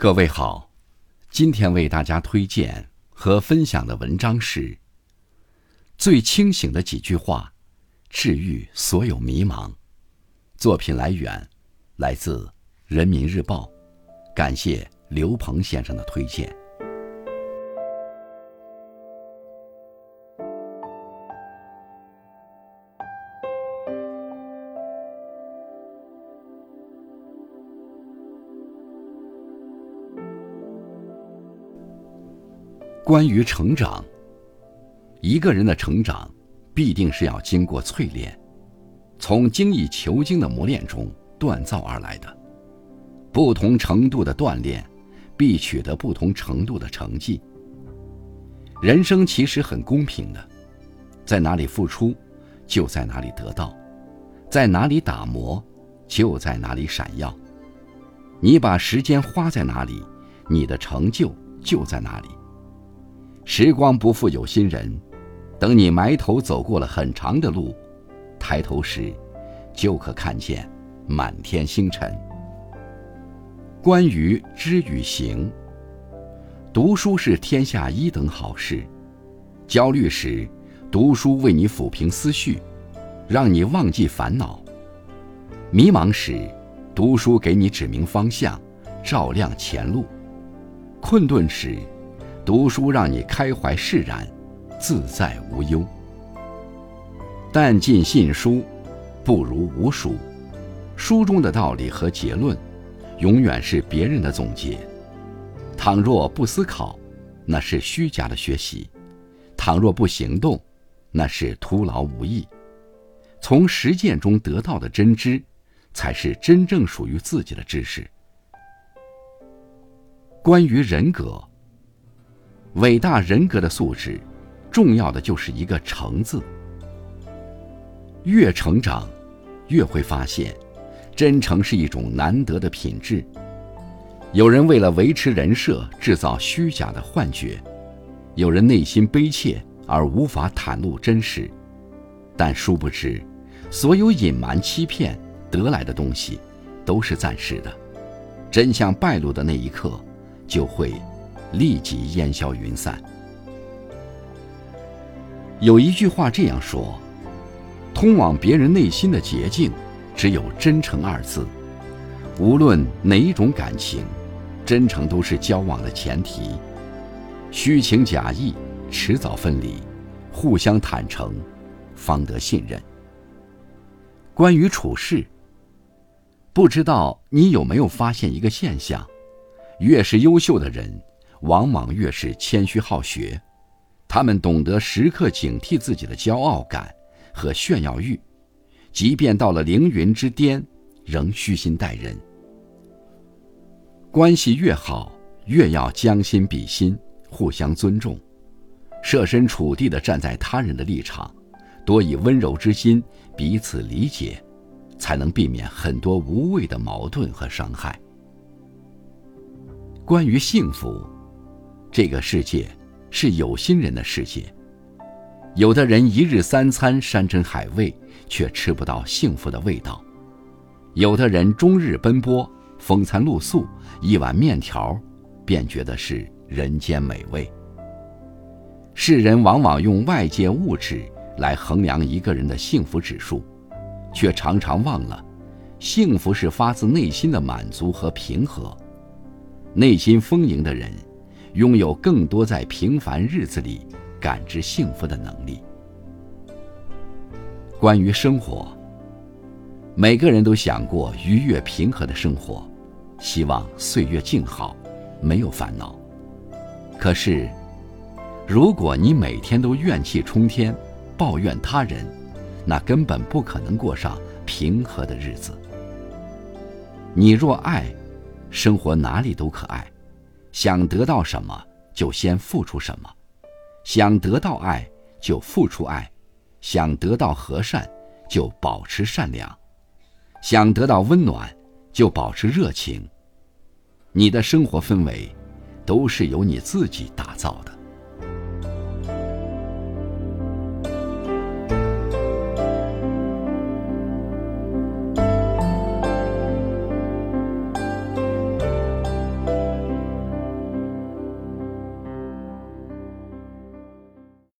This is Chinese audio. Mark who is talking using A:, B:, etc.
A: 各位好，今天为大家推荐和分享的文章是《最清醒的几句话，治愈所有迷茫》。作品来源来自《人民日报》，感谢刘鹏先生的推荐。关于成长，一个人的成长必定是要经过淬炼，从精益求精的磨练中锻造而来的。不同程度的锻炼，必取得不同程度的成绩。人生其实很公平的，在哪里付出，就在哪里得到；在哪里打磨，就在哪里闪耀。你把时间花在哪里，你的成就就在哪里。时光不负有心人，等你埋头走过了很长的路，抬头时，就可看见满天星辰。关于知与行，读书是天下一等好事。焦虑时，读书为你抚平思绪，让你忘记烦恼；迷茫时，读书给你指明方向，照亮前路；困顿时，读书让你开怀释然，自在无忧。但尽信书，不如无书。书中的道理和结论，永远是别人的总结。倘若不思考，那是虚假的学习；倘若不行动，那是徒劳无益。从实践中得到的真知，才是真正属于自己的知识。关于人格。伟大人格的素质，重要的就是一个“成”字。越成长，越会发现，真诚是一种难得的品质。有人为了维持人设，制造虚假的幻觉；有人内心悲切而无法袒露真实。但殊不知，所有隐瞒、欺骗得来的东西，都是暂时的。真相败露的那一刻，就会。立即烟消云散。有一句话这样说：“通往别人内心的捷径，只有真诚二字。无论哪一种感情，真诚都是交往的前提。虚情假意，迟早分离；互相坦诚，方得信任。”关于处事，不知道你有没有发现一个现象：越是优秀的人。往往越是谦虚好学，他们懂得时刻警惕自己的骄傲感和炫耀欲，即便到了凌云之巅，仍虚心待人。关系越好，越要将心比心，互相尊重，设身处地的站在他人的立场，多以温柔之心彼此理解，才能避免很多无谓的矛盾和伤害。关于幸福。这个世界是有心人的世界。有的人一日三餐山珍海味，却吃不到幸福的味道；有的人终日奔波，风餐露宿，一碗面条便觉得是人间美味。世人往往用外界物质来衡量一个人的幸福指数，却常常忘了，幸福是发自内心的满足和平和。内心丰盈的人。拥有更多在平凡日子里感知幸福的能力。关于生活，每个人都想过愉悦平和的生活，希望岁月静好，没有烦恼。可是，如果你每天都怨气冲天，抱怨他人，那根本不可能过上平和的日子。你若爱，生活哪里都可爱。想得到什么，就先付出什么；想得到爱，就付出爱；想得到和善，就保持善良；想得到温暖，就保持热情。你的生活氛围，都是由你自己打造的。